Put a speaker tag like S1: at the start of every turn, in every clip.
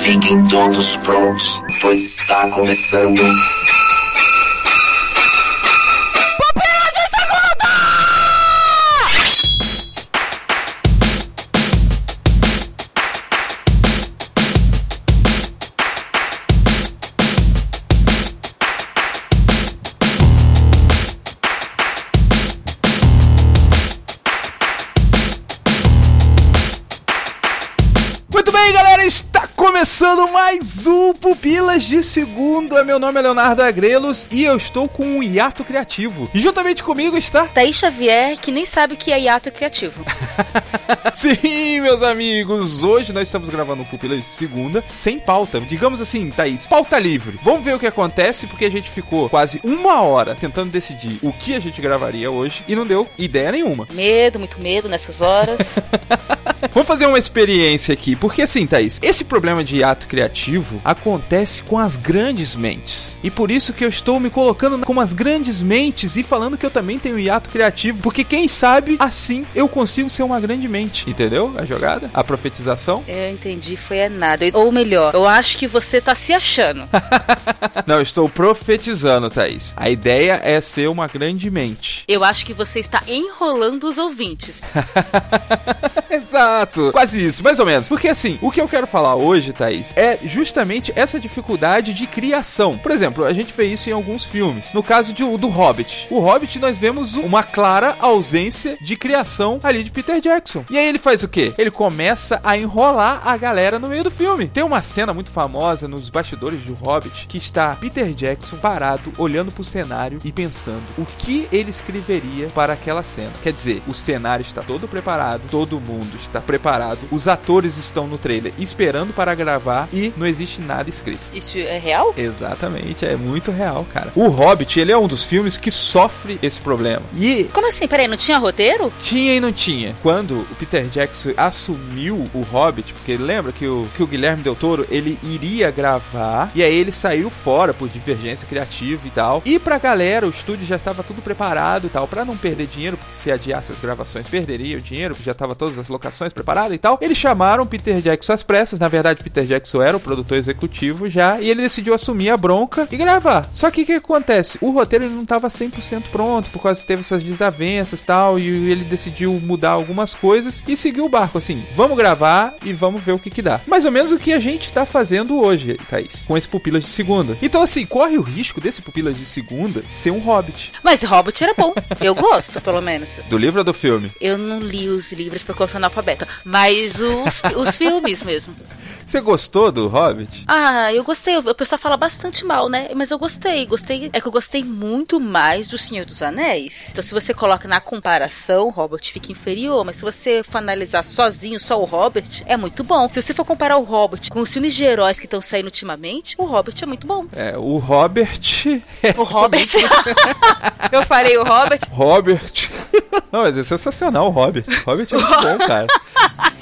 S1: Fiquem todos prontos, pois está começando.
S2: Segunda. Meu nome é Leonardo Agrelos e eu estou com um hiato criativo. E juntamente comigo está.
S3: Thaís Xavier, que nem sabe o que é hiato criativo.
S2: Sim, meus amigos, hoje nós estamos gravando um Pupilas de Segunda sem pauta. Digamos assim, Thaís, pauta livre. Vamos ver o que acontece, porque a gente ficou quase uma hora tentando decidir o que a gente gravaria hoje e não deu ideia nenhuma.
S3: Medo, muito medo nessas horas.
S2: Vamos fazer uma experiência aqui, porque assim, Thaís, esse problema de hiato criativo acontece com as grandes mentes. E por isso que eu estou me colocando como as grandes mentes e falando que eu também tenho hiato criativo, porque quem sabe assim eu consigo ser uma grande mente. Entendeu? A jogada? A profetização?
S3: Eu entendi, foi é nada. Ou melhor, eu acho que você tá se achando.
S2: Não, estou profetizando, Thaís. A ideia é ser uma grande mente.
S3: Eu acho que você está enrolando os ouvintes.
S2: Exato. Quase isso, mais ou menos. Porque assim, o que eu quero falar hoje, Thaís, é justamente essa dificuldade de criação. Por exemplo, a gente vê isso em alguns filmes. No caso de, do Hobbit. O Hobbit, nós vemos uma clara ausência de criação ali de Peter Jackson. E aí ele faz o quê? Ele começa a enrolar a galera no meio do filme. Tem uma cena muito famosa nos bastidores do Hobbit que está Peter Jackson parado, olhando pro cenário e pensando o que ele escreveria para aquela cena. Quer dizer, o cenário está todo preparado, todo mundo está preparado, os atores estão no trailer esperando para gravar e não existe nada escrito.
S3: Isso é real?
S2: Exatamente, é muito real, cara. O Hobbit, ele é um dos filmes que sofre esse problema. E
S3: Como assim? Peraí, não tinha roteiro?
S2: tinha e não tinha. Quando o Peter Jackson assumiu o Hobbit, porque lembra que o, que o Guilherme Del Toro, ele iria gravar, e aí ele saiu fora por divergência criativa e tal. E pra galera, o estúdio já estava tudo preparado e tal, pra não perder dinheiro, porque se adiasse as gravações, perderia o dinheiro, porque já tava todas as locações preparadas e tal. Eles chamaram Peter Jackson às pressas, na verdade Peter Jackson era o produtor executivo já, e ele decidiu assumir a bronca e gravar. Só que o que acontece? O roteiro não tava 100% pronto, por causa que teve essas desavenças e tal, e ele decidiu mudar algumas coisas e seguiu o barco, assim, vamos gravar e vamos ver o que que dá. Mais ou menos o que a gente tá fazendo hoje, Thaís, com esse Pupilas de Segunda. Então, assim, corre o risco desse Pupilas de Segunda ser um Hobbit.
S3: Mas Hobbit era bom. Eu gosto, pelo menos.
S2: Do livro ou do filme?
S3: Eu não li os livros porque eu sou analfabeta, mas os, os filmes mesmo.
S2: Você gostou do Hobbit?
S3: Ah, eu gostei. O pessoal fala bastante mal, né? Mas eu gostei. Gostei. É que eu gostei muito mais do Senhor dos Anéis. Então, se você coloca na comparação, o Hobbit fica inferior. Mas se você for analisar sozinho, só o Hobbit, é muito bom. Se você for comparar o Hobbit com os filmes de heróis que estão saindo ultimamente, o Hobbit é muito bom.
S2: É, o Robert.
S3: O Robert. eu falei o Robert.
S2: Robert. Não, mas é sensacional o. O Hobbit é muito bom, cara.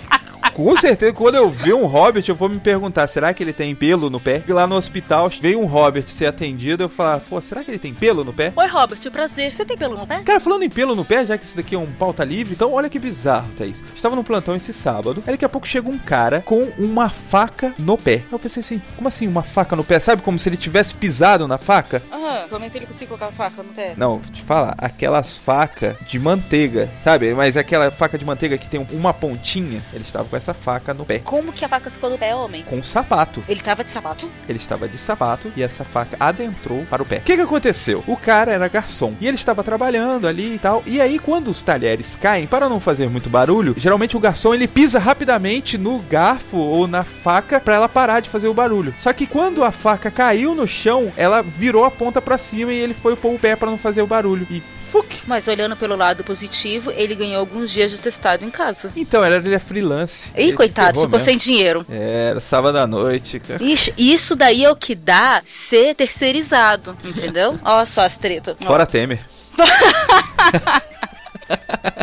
S2: Com certeza, quando eu ver um Hobbit, eu vou me perguntar: será que ele tem pelo no pé? E lá no hospital veio um Hobbit ser atendido, eu falar: pô, será que ele tem pelo no pé?
S3: Oi, Robert, prazer. Você tem pelo no pé?
S2: Cara, falando em pelo no pé, já que esse daqui é um pauta livre, então olha que bizarro, Thaís. Estava no plantão esse sábado, aí daqui a pouco chega um cara com uma faca no pé. Eu pensei assim, como assim uma faca no pé? Sabe como se ele tivesse pisado na faca?
S3: Aham, como é que ele conseguiu colocar a faca no pé?
S2: Não, vou te falar, aquelas facas de manteiga, sabe? Mas aquela faca de manteiga que tem uma pontinha, ele estava com essa faca no pé.
S3: Como que a faca ficou no pé, homem?
S2: Com um sapato.
S3: Ele tava de sapato?
S2: Ele estava de sapato e essa faca adentrou para o pé. O que, que aconteceu? O cara era garçom e ele estava trabalhando ali e tal. E aí, quando os talheres caem, para não fazer muito barulho, geralmente o garçom ele pisa rapidamente no garfo ou na faca para ela parar de fazer o barulho. Só que quando a faca caiu no chão, ela virou a ponta para cima e ele foi pôr o pé para não fazer o barulho. E fuck!
S3: Mas olhando pelo lado positivo, ele ganhou alguns dias de testado em casa.
S2: Então, era ele é freelance.
S3: Ih,
S2: Ele
S3: coitado, ficou
S2: mesmo.
S3: sem dinheiro.
S2: Era sábado à noite, cara.
S3: Ixi, isso daí é o que dá ser terceirizado, entendeu? Olha só as tretas.
S2: Fora Temer.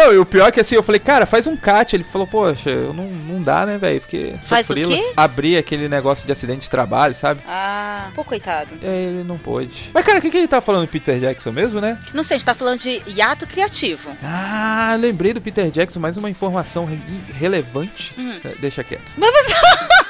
S2: Não, e o pior é que assim, eu falei, cara, faz um cat. Ele falou, poxa, eu não, não dá, né, velho? Porque.
S3: Faz o quê?
S2: Abrir aquele negócio de acidente de trabalho, sabe?
S3: Ah, pô, coitado.
S2: Aí ele não pôde. Mas, cara, o que, que ele tá falando do Peter Jackson mesmo, né?
S3: Não sei, a gente tá falando de hiato criativo.
S2: Ah, lembrei do Peter Jackson, mais uma informação re- relevante.
S3: Hum.
S2: É, Deixa quieto.
S3: Mas você...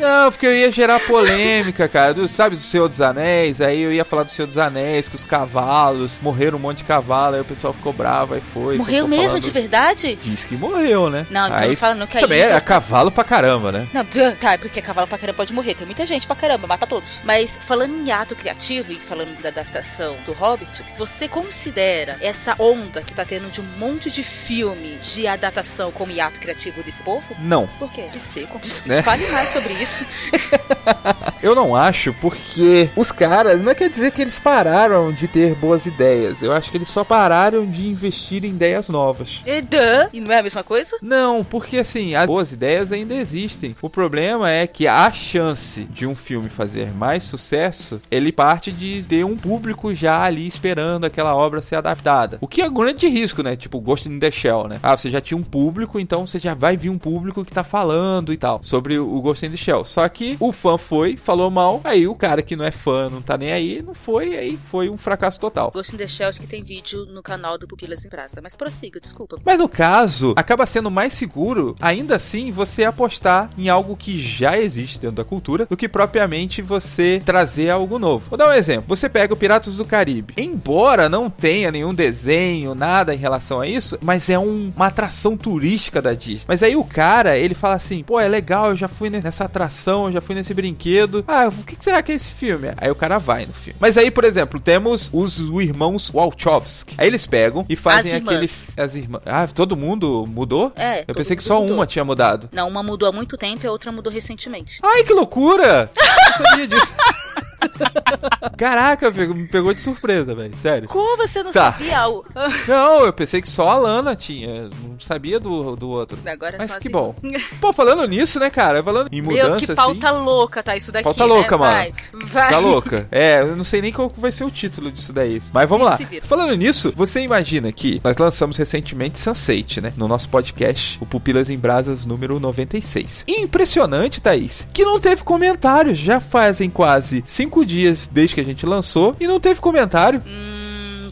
S2: Não, porque eu ia gerar polêmica, cara. Do, sabe do Senhor dos Anéis? Aí eu ia falar do Senhor dos Anéis, que os cavalos morreram um monte de cavalo, aí o pessoal ficou bravo, aí foi.
S3: Morreu mesmo,
S2: falando-
S3: de verdade?
S2: Diz que morreu, né?
S3: Não, então
S2: aí
S3: não fala não, que aí
S2: Também era cavalo pra caramba, né?
S3: Não, tá, porque cavalo pra caramba pode morrer. Tem muita gente pra caramba, mata todos. Mas falando em ato criativo e falando da adaptação do Hobbit, você considera essa onda que tá tendo de um monte de filme de adaptação como hiato criativo desse povo?
S2: Não.
S3: Por quê? Que seco. Des-
S2: Né?
S3: Fale mais sobre isso.
S2: Eu não acho, porque os caras não quer dizer que eles pararam de ter boas ideias. Eu acho que eles só pararam de investir em ideias novas.
S3: E, duh. e não é a mesma coisa?
S2: Não, porque assim, as boas ideias ainda existem. O problema é que a chance de um filme fazer mais sucesso, ele parte de ter um público já ali esperando aquela obra ser adaptada. O que é um grande risco, né? Tipo Ghost in the Shell, né? Ah, você já tinha um público, então você já vai vir um público que tá falando e tal sobre o Ghost in the Shell. Só que o fã foi, falou mal, aí o cara que não é fã, não tá nem aí, não foi, aí foi um fracasso total.
S3: Ghost in the Shell que tem vídeo no canal do Pupilas em Praça. Mas prossiga, desculpa.
S2: Mas no caso, acaba sendo mais seguro, ainda assim, você apostar em algo que já existe dentro da cultura, do que propriamente você trazer algo novo. Vou dar um exemplo. Você pega o Piratas do Caribe. Embora não tenha nenhum desenho, nada em relação a isso, mas é um- uma atração turística da Disney. Mas aí o cara, ele fala assim: pô, é legal, eu já fui nessa atração, eu já fui nesse brinquedo. Ah, o que será que é esse filme? Aí o cara vai no filme. Mas aí, por exemplo, temos os irmãos Wachowski. Aí eles pegam e fazem
S3: As
S2: aquele. As irmãs. Ah, todo mundo mudou?
S3: É,
S2: Eu pensei que só
S3: mudou.
S2: uma tinha mudado.
S3: Não, uma mudou há muito tempo e a outra mudou recentemente.
S2: Ai, que loucura! Não sabia disso. Caraca, me pegou de surpresa, velho. Sério.
S3: Como você não
S2: Tá.
S3: sabia? o-
S2: Não, eu pensei que só a Lana tinha. Não sabia do, do outro.
S3: Agora é
S2: Mas que bom. Pô, falando nisso, né, cara? Falando em mudança
S3: Que pauta
S2: assim.
S3: louca tá isso daqui,
S2: Pauta
S3: né?
S2: louca, mano.
S3: Vai, vai.
S2: Tá louca? É, eu não sei nem qual vai ser o título disso daí. Mas vamos lá. Falando nisso, você imagina que nós lançamos recentemente Sunset, né? No nosso podcast, o Pupilas em Brasas número 96. E impressionante, Thaís, que não teve comentários. Já fazem quase cinco dias desde que a gente lançou e não teve comentário.
S3: Hum,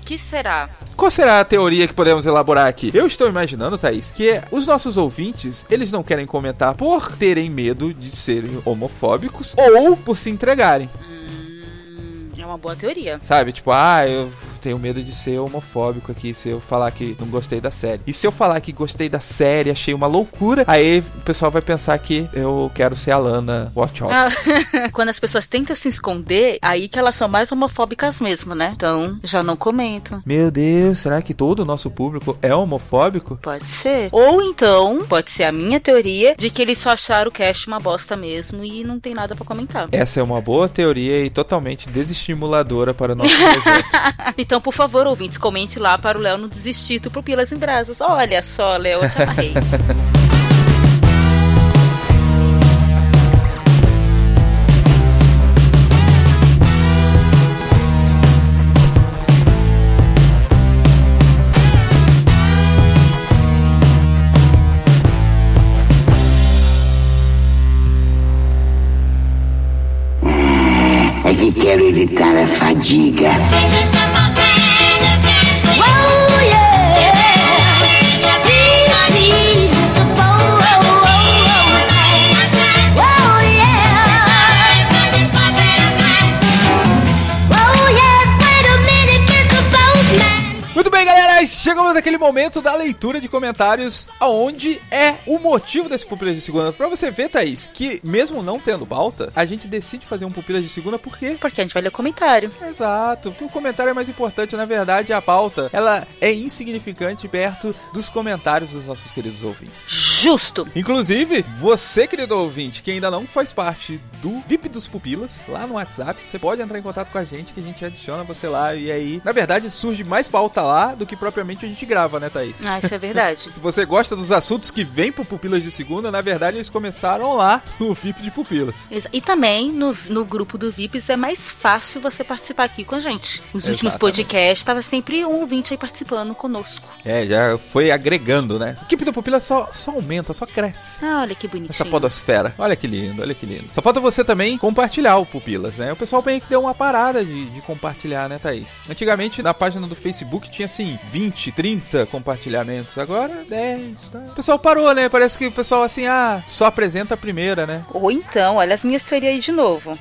S3: que será?
S2: Qual será a teoria que podemos elaborar aqui? Eu estou imaginando, Thaís, que os nossos ouvintes, eles não querem comentar por terem medo de serem homofóbicos ou por se entregarem.
S3: Hum, é uma boa teoria.
S2: Sabe? Tipo, ah, eu tenho medo de ser homofóbico aqui se eu falar que não gostei da série. E se eu falar que gostei da série, achei uma loucura, aí o pessoal vai pensar que eu quero ser a Lana Wachowski.
S3: Ah, Quando as pessoas tentam se esconder, aí que elas são mais homofóbicas mesmo, né? Então, já não comento.
S2: Meu Deus, será que todo o nosso público é homofóbico?
S3: Pode ser. Ou então, pode ser a minha teoria de que eles só acharam o cast uma bosta mesmo e não tem nada pra comentar.
S2: Essa é uma boa teoria e totalmente desestimuladora para o nosso projeto.
S3: Então, por favor, ouvintes, comente lá para o Léo não desistir do Pupilas em Brasas. Olha só, Léo, eu te amarrei.
S1: É que quero evitar a fadiga.
S2: Naquele momento da leitura de comentários, aonde é o motivo desse Pupilas de Segunda. Pra você ver, Thaís, que mesmo não tendo pauta, a gente decide fazer um Pupilas de Segunda por quê?
S3: Porque a gente vai ler o comentário.
S2: Exato, porque o comentário é mais importante, na verdade, a pauta, ela é insignificante perto dos comentários dos nossos queridos ouvintes.
S3: Justo.
S2: Inclusive, você, querido ouvinte, que ainda não faz parte do VIP dos Pupilas, lá no WhatsApp. Você pode entrar em contato com a gente, que a gente adiciona você lá. E aí, na verdade, surge mais pauta lá do que propriamente a gente grava, né, Thaís?
S3: Ah, isso é verdade.
S2: Se você gosta dos assuntos que vêm pro Pupilas de Segunda, na verdade eles começaram lá no VIP de Pupilas.
S3: E também no, no grupo do VIPs é mais fácil você participar aqui com a gente. Os últimos
S2: Exatamente.
S3: podcasts tava sempre um ouvinte aí participando conosco.
S2: É, já foi agregando, né? A equipe do Pupilas só, só aumenta, só cresce.
S3: Ah, olha que bonitinho.
S2: Essa podosfera. Olha que lindo, olha que lindo. Só falta você também compartilhar o Pupilas, né? O pessoal meio que deu uma parada de, de compartilhar, né, Thaís? Antigamente, na página do Facebook tinha, assim, 20, 30 compartilhamentos. Agora, 10, tá? O pessoal parou, né? Parece que o pessoal, assim, ah, só apresenta a primeira, né?
S3: Ou então, olha as minhas teorias aí de novo.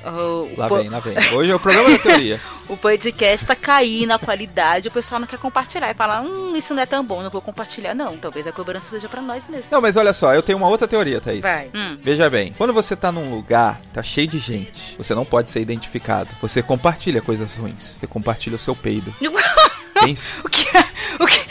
S2: Lá vem, lá vem. Hoje é o programa da teoria.
S3: o podcast tá caindo a qualidade, o pessoal não quer compartilhar. E fala, hum, isso não é tão bom, não vou compartilhar, não. Talvez a cobrança seja pra nós mesmo.
S2: Não, mas olha só, eu tenho uma outra teoria, Thaís.
S3: Vai. Hum.
S2: Veja bem, quando você tá num lugar, tá cheio de gente, você não pode ser identificado. Você compartilha coisas ruins. Você compartilha o seu peido. Pense,
S3: o que? O que?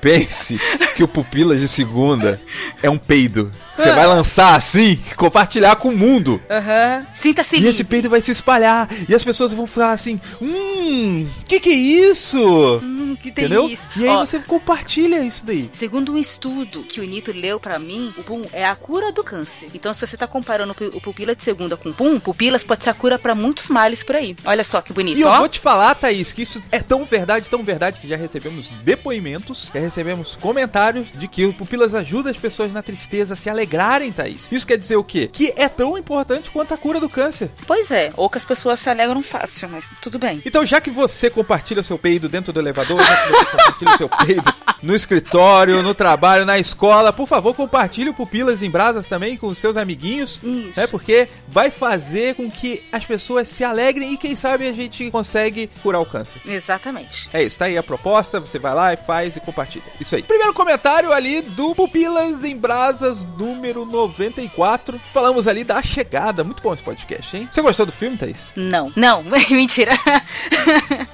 S2: pense que o Pupilas de Segunda é um peido. Você vai lançar assim, compartilhar com o mundo.
S3: Aham. Sinta-se
S2: E esse peido vai se espalhar. E as pessoas vão falar assim: Hum, que que é isso?
S3: Hum, que
S2: Entendeu?
S3: delícia.
S2: E aí
S3: Ó,
S2: você compartilha isso daí.
S3: Segundo um estudo que o Nito leu pra mim, o pum é a cura do câncer. Então, se você tá comparando o pu- o pupila de segunda com o pum, pupilas pode ser a cura pra muitos males por aí. Olha só que bonito,
S2: E eu
S3: ó.
S2: vou te falar, Thaís, que isso é tão verdade, tão verdade, que já recebemos depoimentos, já recebemos comentários de que o Pupilas ajuda as pessoas na tristeza a se alegrarem, Thaís. Isso quer dizer o quê? Que é tão importante quanto a cura do câncer.
S3: Pois é, ou que as pessoas se alegram fácil, mas tudo bem.
S2: Então, já que você compartilha o seu peido dentro do elevador, já que você compartilha o seu peido no escritório, no trabalho, na escola, por favor, compartilhe o Pupilas em Brasas também com os seus amiguinhos.
S3: Isso.
S2: É porque vai fazer com que as pessoas se alegrem e quem sabe a gente consegue curar o câncer.
S3: Exatamente.
S2: É isso, tá aí a proposta, você vai lá e faz e compartilha. Isso aí. Primeiro comentário ali do Pupilas em Brasas, número 94. Falamos ali da chegada. Muito bom esse podcast, hein? Você gostou do filme, Thaís?
S3: Não, não, mentira.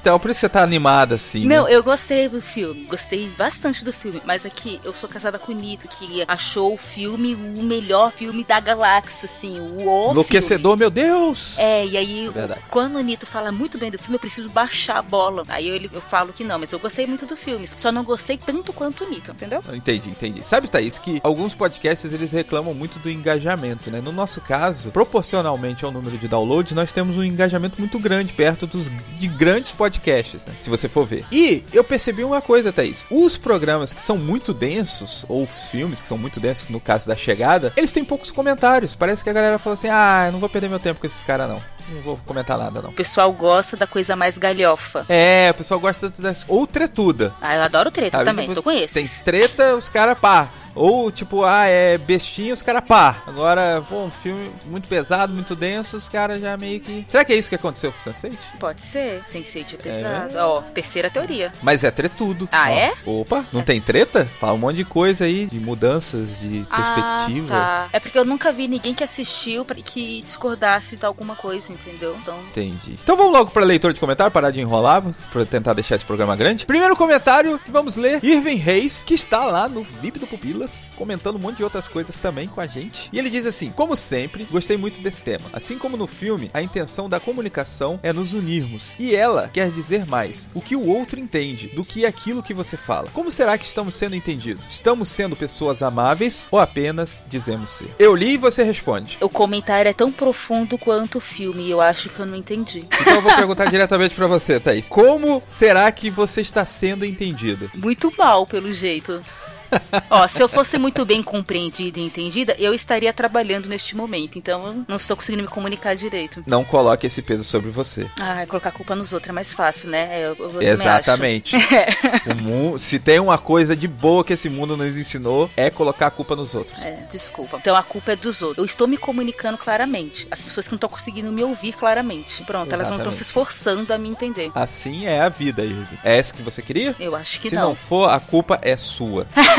S2: Então, por isso você tá animada assim.
S3: Não,
S2: né?
S3: eu gostei do filme, gostei bastante do filme, mas aqui eu sou casada com o Nito, que achou o filme o melhor filme da galáxia, assim, o o
S2: Enlouquecedor, meu Deus!
S3: filme. É, e aí,
S2: Verdade.
S3: quando o Nito fala muito bem do filme, eu preciso baixar a bola. Aí eu, eu falo que não, mas eu gostei muito do filme, só não gostei tanto quanto o Nito, entendeu?
S2: Entendi, entendi. Sabe, Thaís, que alguns podcasts eles reclamam muito do engajamento, né? No nosso caso, proporcionalmente ao número de downloads, nós temos um engajamento muito grande perto dos de grandes podcasts, né? Se você for ver. E eu percebi uma coisa, Thaís. Os programas que são muito densos, ou os filmes que são muito densos, no caso da chegada, eles têm poucos comentários. Parece que a galera falou assim: ah, eu não vou perder meu tempo com esses caras, não. Não vou comentar nada, não.
S3: O pessoal gosta da coisa mais galhofa.
S2: É, o pessoal gosta das. Ou tretuda.
S3: Ah, eu adoro treta
S2: Sabe?
S3: também,
S2: Tipo,
S3: tô com
S2: Tem
S3: esses.
S2: treta, os caras pá. Ou tipo, ah, é bestinho, os caras pá. Agora, pô, um filme muito pesado, muito denso, os caras já meio que. Será que é isso que aconteceu com o Sunset?
S3: Pode ser, Sense8 é pesado. Ó, terceira teoria.
S2: Mas é tretudo.
S3: Ah,
S2: Ó,
S3: é?
S2: Opa, não tem treta? Fala um monte de coisa aí, de mudanças de perspectiva.
S3: Ah, tá. É porque eu nunca vi ninguém que assistiu que discordasse de alguma coisa, entendeu? Então,
S2: Entendi. Então vamos logo pra leitura de comentário, parar de enrolar, pra eu tentar deixar esse programa grande. Primeiro comentário que vamos ler, Irving Reis, que está lá no VIP do Pupilas, comentando um monte de outras coisas também com a gente. E ele diz assim: Como sempre, gostei muito desse tema. Assim como no filme, a intenção da comunicação é nos unirmos. E ela quer dizer mais o que o outro entende do que aquilo que você fala. Como será que estamos sendo entendidos? Estamos sendo pessoas amáveis ou apenas dizemos ser? Eu li e você responde.
S3: o comentário é tão profundo quanto o filme e eu acho que eu não entendi.
S2: Então eu vou perguntar diretamente pra você, Thaís. Como será que você está sendo entendido?
S3: Muito mal, pelo jeito. Ó, se eu fosse muito bem compreendida e entendida, eu estaria trabalhando neste momento. Então, eu não estou conseguindo me comunicar direito.
S2: Não coloque esse peso sobre você.
S3: Ah, colocar a culpa nos outros é mais fácil, né? Eu, eu
S2: Exatamente. mu- se tem uma coisa de boa que esse mundo nos ensinou, é colocar a culpa nos outros.
S3: É, desculpa. Então a culpa é dos outros. Eu estou me comunicando claramente. As pessoas que não estão conseguindo me ouvir claramente. Pronto, elas não estão
S2: Exatamente.
S3: se esforçando a me entender.
S2: Assim é a vida, Irving. É essa que você queria?
S3: Eu acho que
S2: Se não.
S3: não.
S2: for, a culpa é sua.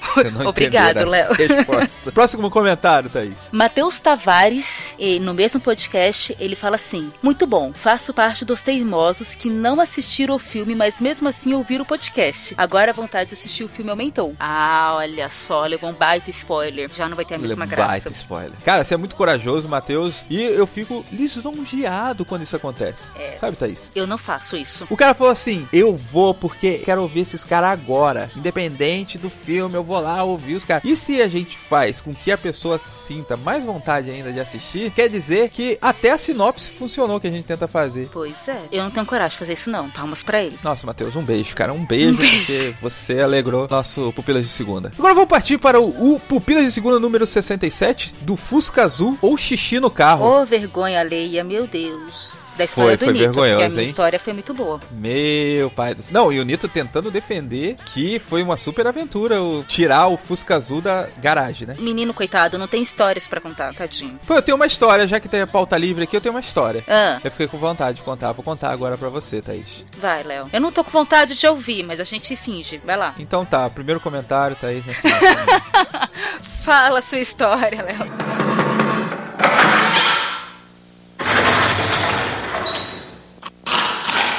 S2: Você não
S3: Obrigado, Léo.
S2: Resposta. Próximo comentário, Thaís.
S3: Matheus Tavares, e no mesmo podcast, ele fala assim: Muito bom, faço parte dos teimosos que não assistiram o filme, mas mesmo assim ouviram o podcast. Agora a vontade de assistir o filme aumentou. Ah, olha só, levou um baita spoiler. Já não vai ter a mesma
S2: é
S3: graça.
S2: baita spoiler. Cara, você é muito corajoso, Matheus, e eu fico lisonjeado quando isso acontece.
S3: É.
S2: Sabe, Thaís?
S3: Eu não faço isso.
S2: O cara falou assim: Eu vou porque quero ouvir esses caras agora. Independente do filme, eu vou lá ouvir os caras. E se a gente faz com que a pessoa sinta mais vontade ainda de assistir, quer dizer que até a sinopse funcionou que a gente tenta fazer.
S3: Pois é. Eu não tenho coragem de fazer isso, não. Palmas pra ele.
S2: Nossa, Matheus, um beijo, cara. Um beijo,
S3: Um beijo.
S2: porque você alegrou nosso Pupilas de Segunda. Agora vamos partir para o, o Pupilas de Segunda número 67 do Fusca Azul ou Xixi no Carro.
S3: Ô, vergonha alheia, meu Deus. Da história
S2: Foi,
S3: do
S2: foi
S3: Nito, porque a
S2: vergonhoso,
S3: minha
S2: hein?
S3: história foi muito boa.
S2: Meu pai do céu. Não, e o Nito tentando defender que foi uma super aventura o tirar o Fusca Azul da garagem, né?
S3: Menino, coitado, não tem histórias pra contar, tadinho.
S2: Pô, eu tenho uma história, já que tem a pauta livre aqui, eu tenho uma história.
S3: Ah,
S2: Eu fiquei com vontade de contar, vou contar agora pra você, Thaís.
S3: vai, Léo. Eu não tô com vontade de ouvir, mas a gente finge. Vai lá.
S2: Então tá, primeiro comentário, Thaís.
S3: Fala a sua história, Léo.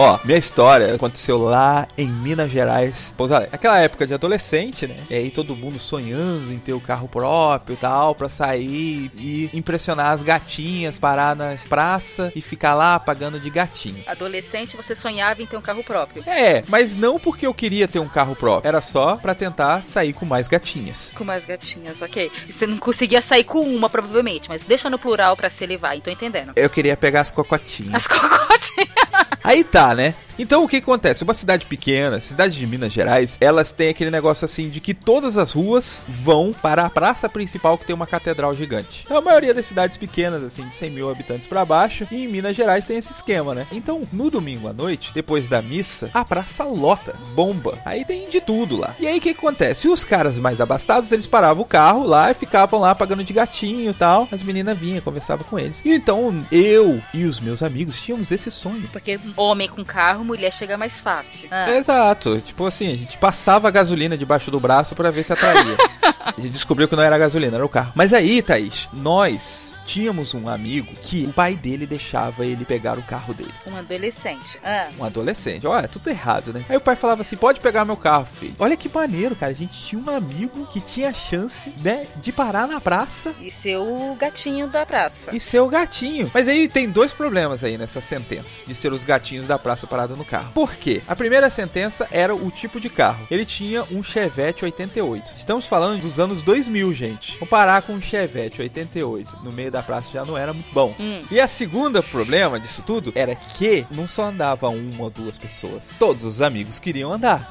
S2: Ó, minha história aconteceu lá em Minas Gerais. Pouso Alegre. Aquela época de adolescente, né? E aí todo mundo sonhando em ter o carro próprio e tal, pra sair e impressionar as gatinhas, parar na praça e ficar lá pagando de gatinho.
S3: Adolescente, você sonhava em ter um carro próprio.
S2: É, mas não porque eu queria ter um carro próprio. Era só pra tentar sair com mais gatinhas.
S3: Com mais gatinhas, ok. E você não conseguia sair com uma, provavelmente, mas deixa no plural pra se elevar, então entendendo.
S2: Eu queria pegar as cocotinhas.
S3: As cocotinhas.
S2: Aí tá, né? Então o que acontece? Uma cidade pequena, cidade de Minas Gerais, elas têm aquele negócio assim de que todas as ruas vão para a praça principal que tem uma catedral gigante. Então, a maioria das cidades pequenas, assim, de 100 mil habitantes pra baixo, e em Minas Gerais tem esse esquema, né? Então, no domingo à noite, depois da missa, a praça lota, bomba. Aí tem de tudo lá. E aí o que acontece? Os caras mais abastados, eles paravam o carro lá e ficavam lá pagando de gatinho e tal. As meninas vinham, conversavam com eles. E então eu e os meus amigos tínhamos esse sonho.
S3: Porque homem com carro, mulher chega mais fácil. Ah,
S2: Exato. Tipo assim, a gente passava a gasolina debaixo do braço pra ver se atraía. a gente descobriu que não era a gasolina, era o carro. Mas aí, Thaís, nós tínhamos um amigo que o pai dele deixava ele pegar o carro dele.
S3: um adolescente. Ah,
S2: Um adolescente. Olha, é tudo errado, né? Aí o pai falava assim: pode pegar meu carro, filho. Olha que maneiro, cara. A gente tinha um amigo que tinha a chance, né, de parar na praça
S3: e ser o gatinho da praça.
S2: e ser o gatinho. Mas aí tem dois problemas aí nessa sentença de ser os gatinhos da praça parado no carro. Por quê? A primeira sentença era o tipo de carro. Ele tinha um Chevette 88. Estamos falando dos anos 2000, gente. Comparar com um Chevette 88 no meio da praça já não era muito bom.
S3: Hum.
S2: E a segunda problema disso tudo era que não só andava uma ou duas pessoas. Todos os amigos queriam andar.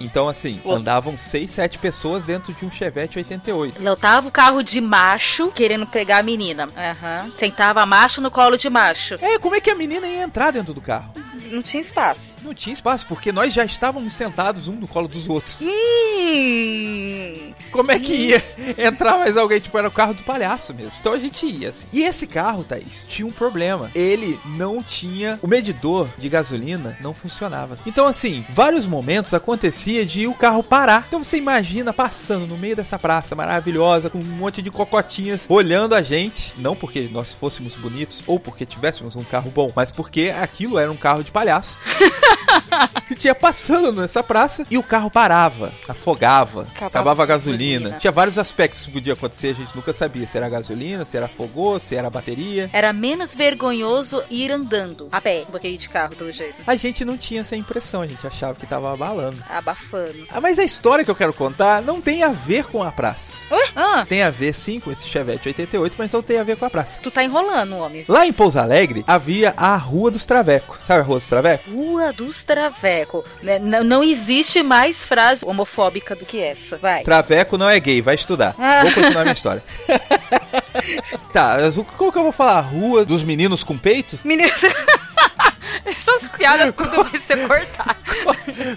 S2: Então, assim,
S3: Pô.
S2: andavam seis, sete pessoas dentro de um Chevette 88.
S3: Léo tava o carro de macho querendo pegar a menina. Aham. Sentava macho no colo de macho.
S2: É, como é que a menina ia entrar dentro do carro?
S3: Não tinha espaço.
S2: Não tinha espaço, porque nós já estávamos sentados um no colo dos outros.
S3: Hum.
S2: Como é que ia entrar mais alguém? Tipo, era o carro do palhaço mesmo. Então a gente ia assim. E esse carro, Thaís, tinha um problema. Ele não tinha. O medidor de gasolina não funcionava. Então, assim, vários momentos acontecia de o carro parar. Então você imagina passando no meio dessa praça maravilhosa, com um monte de cocotinhas olhando a gente. Não porque nós fôssemos bonitos ou porque tivéssemos um carro bom, mas porque aquilo era um carro de palhaço. que tinha passando nessa praça e o carro parava, afogava,
S3: Acabava
S2: acabava a gasolina.
S3: gasolina.
S2: Tinha vários aspectos que podia acontecer, a gente nunca sabia se era gasolina, se era afogou, se era bateria.
S3: Era menos vergonhoso ir andando a pé do que ir de carro, pelo jeito.
S2: A gente não tinha essa impressão, a gente achava que tava abalando.
S3: Abafando.
S2: Ah, mas a história que eu quero contar não tem a ver com a praça.
S3: Ué? Ah,
S2: Tem a ver sim com esse Chevette 88, mas não tem a ver com a praça.
S3: tu tá enrolando, homem.
S2: Lá em Pouso Alegre havia a Rua dos Travecos. Sabe a Rua dos Travecos?
S3: Rua dos Traveco. Né, n- Não existe mais frase homofóbica do que essa. Vai.
S2: Traveco não é gay, vai estudar.
S3: Ah.
S2: Vou continuar minha história. tá, mas o- qual que eu vou falar? Rua dos meninos com peito?
S3: Meninos. Essas piadas tudo vai ser cortado.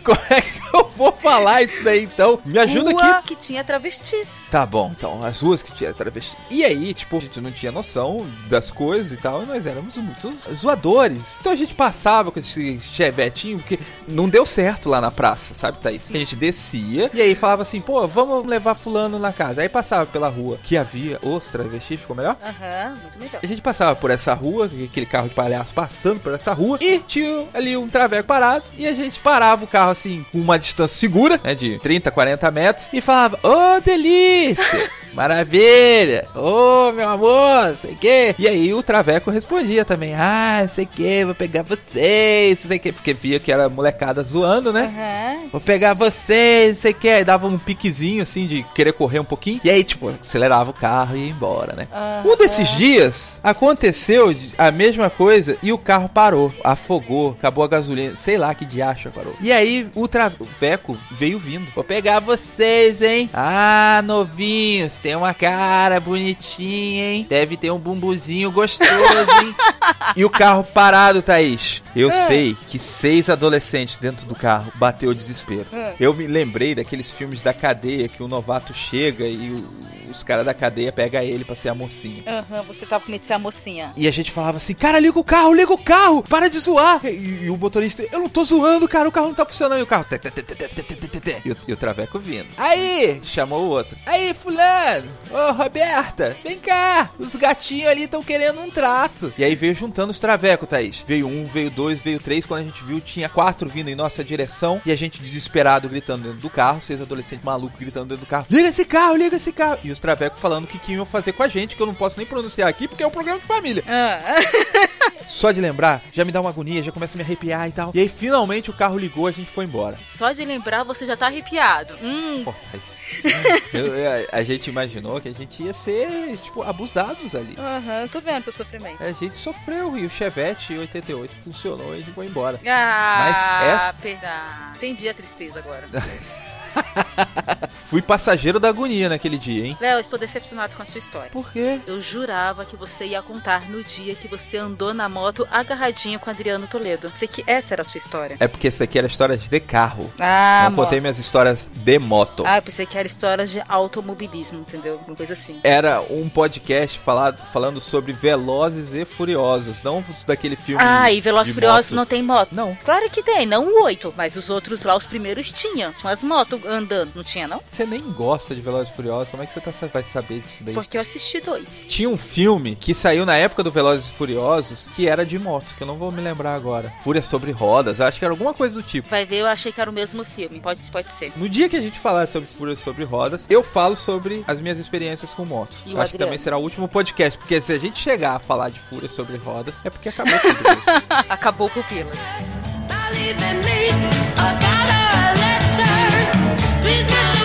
S2: Como é que eu vou falar isso daí então? Me ajuda
S3: Rua
S2: aqui.
S3: que tinha travestis.
S2: Tá bom, então, as ruas que tinha travestis. E aí, tipo, a gente não tinha noção das coisas e tal, e nós éramos muito zoadores. Então a gente passava com esse chevetinho, porque não deu certo lá na praça, sabe, Thaís? A gente descia e aí falava assim, pô, vamos levar fulano na casa. Aí passava pela rua que havia os travestis, ficou melhor?
S3: Aham, muito melhor.
S2: A gente passava por essa rua, aquele carro de palhaço passando por essa rua, e tinha ali um traveco parado, e a gente parava o carro assim, com uma distância segura, né, de 30, 40 metros, e falava, ô delícia! Maravilha! Ô, meu amor, sei que. E aí o Traveco respondia também: Ah, sei que, vou pegar vocês, sei que. Porque via que era molecada zoando, né?
S3: Aham.
S2: Vou pegar vocês, sei que. Aí dava um piquezinho assim de querer correr um pouquinho. E aí, tipo, acelerava o carro e ia embora, né? Um desses dias aconteceu a mesma coisa e o carro parou, afogou, acabou a gasolina, sei lá que diacho parou. E aí o Traveco veio vindo. Vou pegar vocês, hein? Ah, novinhos, tem uma cara bonitinha, hein? Deve ter um bumbuzinho gostoso, hein? e o carro parado, Thaís. Eu sei que seis adolescentes dentro do carro bateu desespero. Eu me lembrei daqueles filmes da cadeia que o novato chega e o- os caras da cadeia pegam ele pra ser a mocinha.
S3: Aham, uhum, você tava com medo de ser a mocinha.
S2: E a gente falava assim, cara, liga o carro, liga o carro, para de zoar. E, e o motorista, eu não tô zoando, cara, o carro não tá funcionando. E o carro... E, o, e o Traveco vindo. Aí, chamou o outro. Aí, fulano, ô Roberta, vem cá, os gatinhos ali estão querendo um trato. E aí veio juntando os Traveco, Thaís. Veio um, veio dois, veio três, quando a gente viu tinha quatro vindo em nossa direção e a gente desesperado gritando dentro do carro, seis adolescentes malucos gritando dentro do carro, liga esse carro, liga esse carro. E os Traveco falando o que, que iam fazer com a gente, que eu não posso nem pronunciar aqui, porque é um programa de família.
S3: Ah.
S2: Só de lembrar, já me dá uma agonia, já começa a me arrepiar e tal. E aí, finalmente, o carro ligou, a gente foi embora.
S3: Só de lembrar você já tá arrepiado. Hum.
S2: Eu- eu- a gente imaginou que a gente ia ser, tipo, abusados ali.
S3: Aham, eu tô vendo seu sofrimento.
S2: A gente sofreu e o Chevette 88 funcionou e a gente foi embora.
S3: Ah,
S2: Mas essa-
S3: perdão. Entendi a tristeza agora.
S2: Fui passageiro da agonia naquele dia, hein?
S3: Léo, estou decepcionado com a sua história.
S2: Por quê?
S3: Eu jurava que você ia contar no dia que você andou na moto agarradinho com Adriano Toledo. Sei que essa era a sua história.
S2: É porque essa aqui era história de carro.
S3: Ah,
S2: Não contei minhas histórias de moto.
S3: Ah, eu pensei que era histórias de automobilismo, entendeu? Uma coisa assim.
S2: Era um podcast falado, falando sobre Velozes e Furiosos, não daquele filme.
S3: Ah, e Velozes e Furiosos
S2: moto.
S3: não tem moto?
S2: Não.
S3: Claro que tem, não o 8, mas os outros lá, os primeiros tinham. Tinham as motos andando, não tinha não?
S2: Você nem gosta de Velozes e Furiosos, como é que você tá, vai saber disso daí?
S3: Porque eu assisti dois.
S2: Tinha um filme que saiu na época do Velozes e Furiosos que era de moto, que eu não vou me lembrar agora. Fúria sobre rodas, acho que era alguma coisa do tipo.
S3: Vai ver, eu achei que era o mesmo filme. Pode, pode ser.
S2: No dia que a gente falar sobre Fúria sobre rodas, eu falo sobre as minhas experiências com moto.
S3: E o
S2: acho que
S3: Adriano?
S2: também será o último podcast, porque se a gente chegar a falar de Fúria sobre rodas, é porque acabou tudo.
S3: Acabou com pilas.
S4: Believe in me, I got a letter. She's not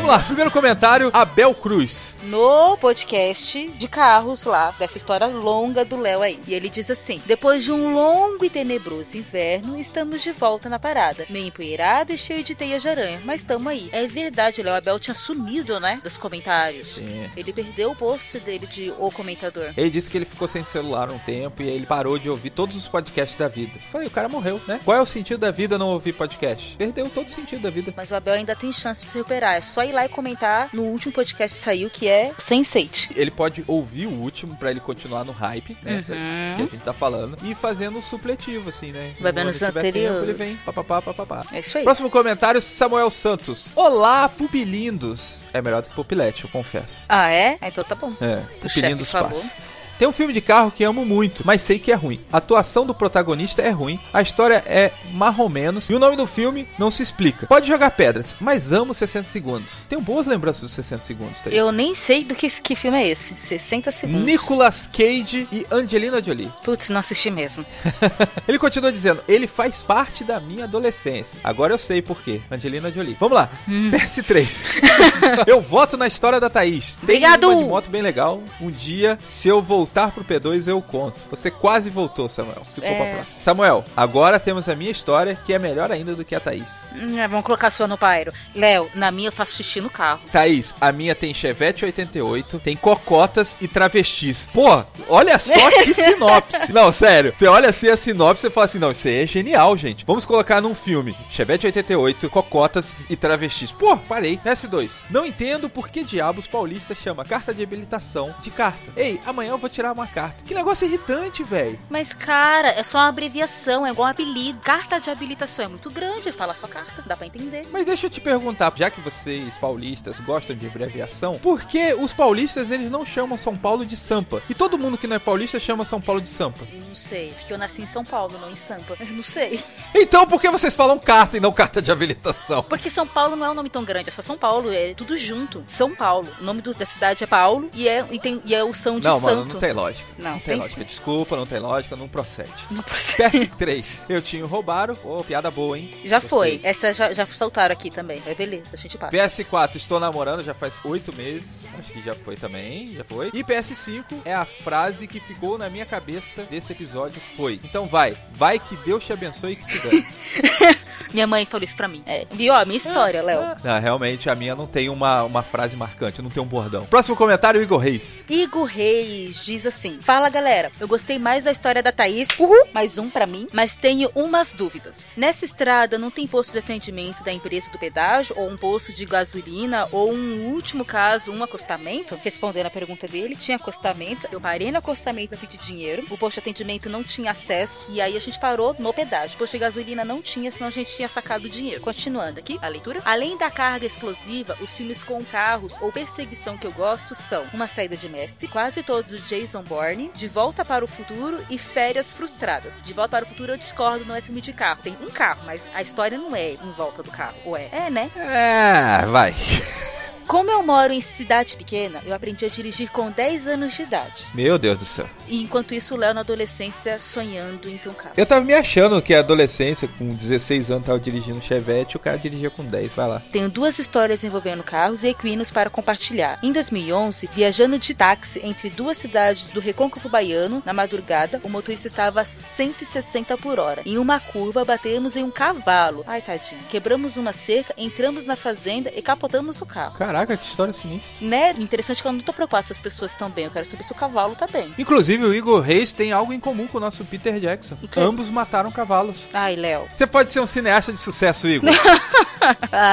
S2: Vamos lá, primeiro comentário, Abel Cruz.
S3: no podcast de carros lá, dessa história longa do Léo aí. E ele diz assim: Depois de um longo e tenebroso inverno, estamos de volta na parada. Meio empoeirado e cheio de teias de aranha, mas estamos aí. É verdade, Léo Abel tinha sumido, né? Dos comentários.
S2: Sim.
S3: Ele perdeu o posto dele de O Comentador.
S2: Ele disse que ele ficou sem celular um tempo e aí ele parou de ouvir todos os podcasts da vida. Falei, o cara morreu, né? Qual é o sentido da vida não ouvir podcast? Perdeu todo o sentido da vida.
S3: Mas o Abel ainda tem chance de se recuperar. É só ir lá e comentar no último podcast que saiu, que é Sense8.
S2: Ele pode ouvir o último pra ele continuar no hype, né?
S3: Uhum.
S2: Que a gente tá falando. E fazendo um supletivo, assim, né?
S3: Vai vendo
S2: Quando
S3: os anteriores.
S2: tempo, ele vem papapá, papapá.
S3: É isso aí.
S2: Próximo comentário, Samuel Santos. Olá, pupilindos. É melhor do que pupilete, eu confesso.
S3: Ah, é? Ah, Então tá bom.
S2: É, pupilindos
S3: chefe falou.
S2: Tem um filme de carro que amo muito, mas sei que é ruim. A atuação do protagonista é ruim, a história é marromenos e o nome do filme não se explica. Pode jogar pedras, mas amo 60 segundos. Tenho boas lembranças dos 60 segundos, Thaís.
S3: Eu nem sei do que, que filme é esse. 60 segundos.
S2: Nicolas Cage e Angelina Jolie.
S3: Putz, não assisti mesmo.
S2: Ele continua dizendo: ele faz parte da minha adolescência. Agora eu sei por quê. Angelina Jolie. Vamos lá.
S3: Hum.
S2: PS3. eu voto na história da Thaís. Tem
S3: Obrigado.
S2: uma moto bem legal. Um dia, se eu voltar voltar pro P2 eu conto. Você quase voltou, Samuel. Ficou
S3: É.
S2: pra próxima. Samuel, agora temos a minha história, que é melhor ainda do que a Thaís.
S3: Hum, vamos colocar a sua no pairo. Léo, na minha eu faço xixi no carro.
S2: Thaís, a minha tem Chevette 88, tem cocotas e travestis. Pô, olha só que sinopse. Não, sério. Você olha assim a sinopse e fala assim: não, isso aí é genial, gente. Vamos colocar num filme: Chevette 88, cocotas e travestis. Pô, parei. S2. Não entendo por que diabos paulista chama carta de habilitação de carta. Ei, amanhã eu vou tirar uma carta. Que negócio irritante, velho.
S3: Mas, cara, é só uma abreviação, é igual um apelido. Carta de habilitação é muito grande, fala só carta, dá pra entender.
S2: Mas deixa eu te perguntar, já que vocês paulistas gostam de abreviação, por que os paulistas eles não chamam São Paulo de Sampa? E todo mundo que não é paulista chama São Paulo de Sampa.
S3: Eu não sei, porque eu nasci em São Paulo, não em Sampa. Eu não sei.
S2: Então por que vocês falam carta e não carta de habilitação?
S3: Porque São Paulo não é um nome tão grande, é só São Paulo, é tudo junto. São Paulo. O nome do- da cidade é Paulo e é, e tem, e é o São de
S2: Não,
S3: Santo.
S2: mano, tem lógica.
S3: Não,
S2: tem,
S3: tem
S2: lógica.
S3: sim.
S2: Desculpa, não tem lógica, não procede.
S3: Não procede.
S2: PS3, eu tinha roubaram. Pô, piada boa, hein?
S3: Já
S2: Gostei.
S3: foi. Essa já, já soltaram aqui também. É beleza, a gente passa.
S2: PS4, estou namorando já faz oito meses. Acho que já foi também, já foi. E PS5 é a frase que ficou na minha cabeça desse episódio foi. Então vai, vai que Deus te abençoe e que se dane.
S3: Minha mãe falou isso pra mim. É. Viu? A minha história, Léo.
S2: Não, realmente a minha não tem uma, uma frase marcante, não tem um bordão. Próximo comentário, Igor Reis.
S3: Igor Reis diz assim: Fala galera, eu gostei mais da história da Thaís, uhul, mais um pra mim, mas tenho umas dúvidas. Nessa estrada não tem posto de atendimento da empresa do pedágio, ou um posto de gasolina, ou um último caso, um acostamento? Respondendo a pergunta dele, tinha acostamento, eu parei no acostamento pra pedir dinheiro, o posto de atendimento não tinha acesso, e aí a gente parou no pedágio. O posto de gasolina não tinha, senão a gente tinha sacado o dinheiro. Continuando aqui, a leitura. Além da carga explosiva, os filmes com carros ou perseguição que eu gosto são Uma Saída de Mestre, quase todos do Jason Bourne, De Volta para o Futuro e Férias Frustradas. De Volta para o Futuro eu discordo, não é filme de carro. Tem um carro, mas a história não é em volta do carro. Ou é? É, né?
S2: É, vai.
S3: Como eu moro em cidade pequena, eu aprendi a dirigir com 10 anos de idade.
S2: Meu Deus do céu.
S3: E enquanto isso, o Léo na adolescência sonhando em ter um carro.
S2: Eu tava me achando que a adolescência, com 16 anos, tava dirigindo um Chevette e o cara dirigia com 10. Vai lá.
S3: Tenho duas histórias envolvendo carros e equinos para compartilhar. Em 2011, viajando de táxi entre duas cidades do Recôncavo Baiano, na madrugada, o motorista estava a 160 por hora. Em uma curva, batemos em um cavalo. Ai, tadinho. Quebramos uma cerca, entramos na fazenda e capotamos o carro.
S2: Caraca, que história sinistra.
S3: Né? Interessante que eu não tô preocupado se as pessoas estão bem. Eu quero saber se o cavalo tá bem.
S2: Inclusive, o Igor Reis tem algo em comum com o nosso Peter Jackson. Ambos mataram cavalos.
S3: Ai, Léo.
S2: Você pode ser um cineasta de sucesso, Igor.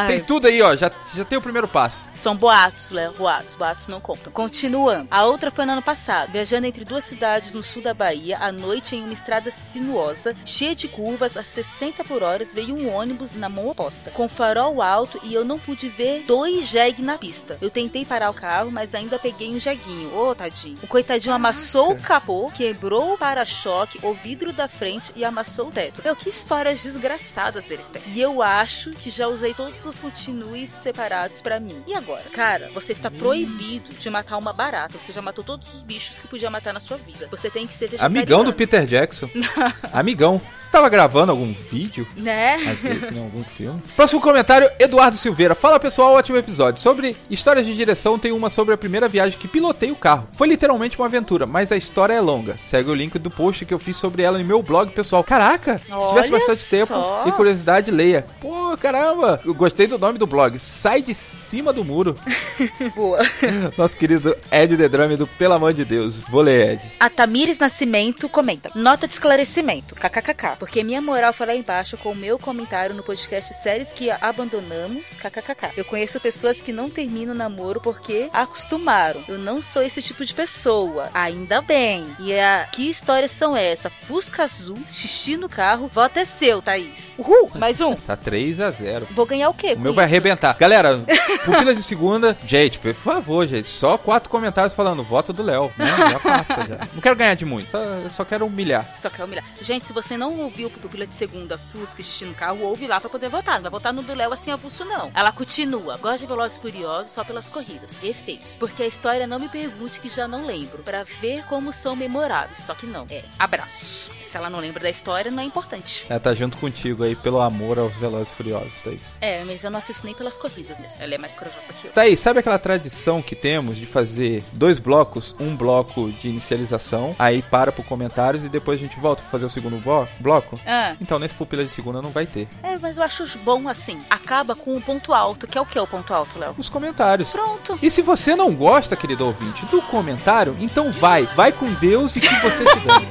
S2: Tem tudo aí, ó. Já, já tem o primeiro passo.
S3: São boatos, Léo. Boatos. Boatos não contam. Continuando. A outra foi no ano passado. Viajando entre duas cidades no sul da Bahia, à noite em uma estrada sinuosa, cheia de curvas, a 60 por hora, veio um ônibus na mão oposta, com farol alto e eu não pude ver dois jegue na pista. Eu tentei parar o carro, mas ainda peguei um jeguinho. Ô, tadinho. O coitadinho amassou o capô, quebrou o para-choque, o vidro da frente e amassou o teto. Meu, que histórias desgraçadas eles têm. E eu acho que já usei todos os continues separados pra mim. E agora? Cara, você está proibido de matar uma barata. Você já matou todos os bichos que podia matar na sua vida. Você tem que ser vegetariano.
S2: Amigão do Peter Jackson. Amigão. Tava gravando algum vídeo?
S3: Né?
S2: Às vezes, em algum filme. Próximo comentário, Eduardo Silveira. Fala pessoal, ótimo episódio. Sobre histórias de direção, tem uma sobre a primeira viagem que pilotei o carro. Foi literalmente uma aventura, mas a história é longa. Segue o link do post que eu fiz sobre ela em meu blog pessoal. Caraca, se tivesse
S3: Olha
S2: bastante tempo
S3: só.
S2: e curiosidade, leia. Pô, caramba, eu gostei do nome do blog. Sai de cima do muro.
S3: Boa.
S2: Nosso querido Ed The Drum do Pelo Amor de Deus. Vou ler, Ed.
S3: A Tamires Nascimento comenta: Nota de esclarecimento, kkkk. Porque minha moral foi lá embaixo com o meu comentário no podcast Séries que abandonamos, kkkk. Eu conheço pessoas que não terminam o namoro porque acostumaram. Eu não sou esse tipo de pessoa. Ainda bem. E a que histórias são essas? Fusca azul, xixi no carro, voto é seu, Thaís. Uhul! Mais um.
S2: Tá 3 a 0
S3: Vou ganhar o quê?
S2: O meu vai
S3: isso?
S2: arrebentar. Galera, pupila de segunda. Gente, por favor, gente. Só quatro comentários falando voto do Léo. Né? Já passa já. Não quero ganhar de muito. Só, eu só quero humilhar.
S3: Só quer humilhar. Gente, se você não ouviu Pupila de Segunda, Fusca, xixi no carro, ouve lá pra poder votar. Não vai votar no do Léo assim avulso, não. Ela continua. Gosta de Velozes Furiosos só pelas corridas. Efeitos. Porque a história não me pergunte que já não lembro. Pra ver como são memoráveis. Só que não. É. Abraços. Se ela não lembra da história, não é importante.
S2: Ela tá junto contigo aí pelo amor aos Velozes Furiosos. maravilhosos, Thaís.
S3: É, mas eu não assisto nem pelas corridas mesmo. Ela é mais corajosa que eu.
S2: Thaís, sabe aquela tradição que temos de fazer dois blocos? Um bloco de inicialização, aí para pro comentários e depois a gente volta pra fazer o segundo blo- bloco?
S3: Ah,
S2: Então nesse Pupila de Segunda não vai ter.
S3: é, mas eu acho bom assim. Acaba com o ponto alto, que é o que o ponto alto, Léo?
S2: Os comentários.
S3: Pronto.
S2: E se você não gosta, querido ouvinte, do comentário, então vai. Vai com Deus e que você se dane.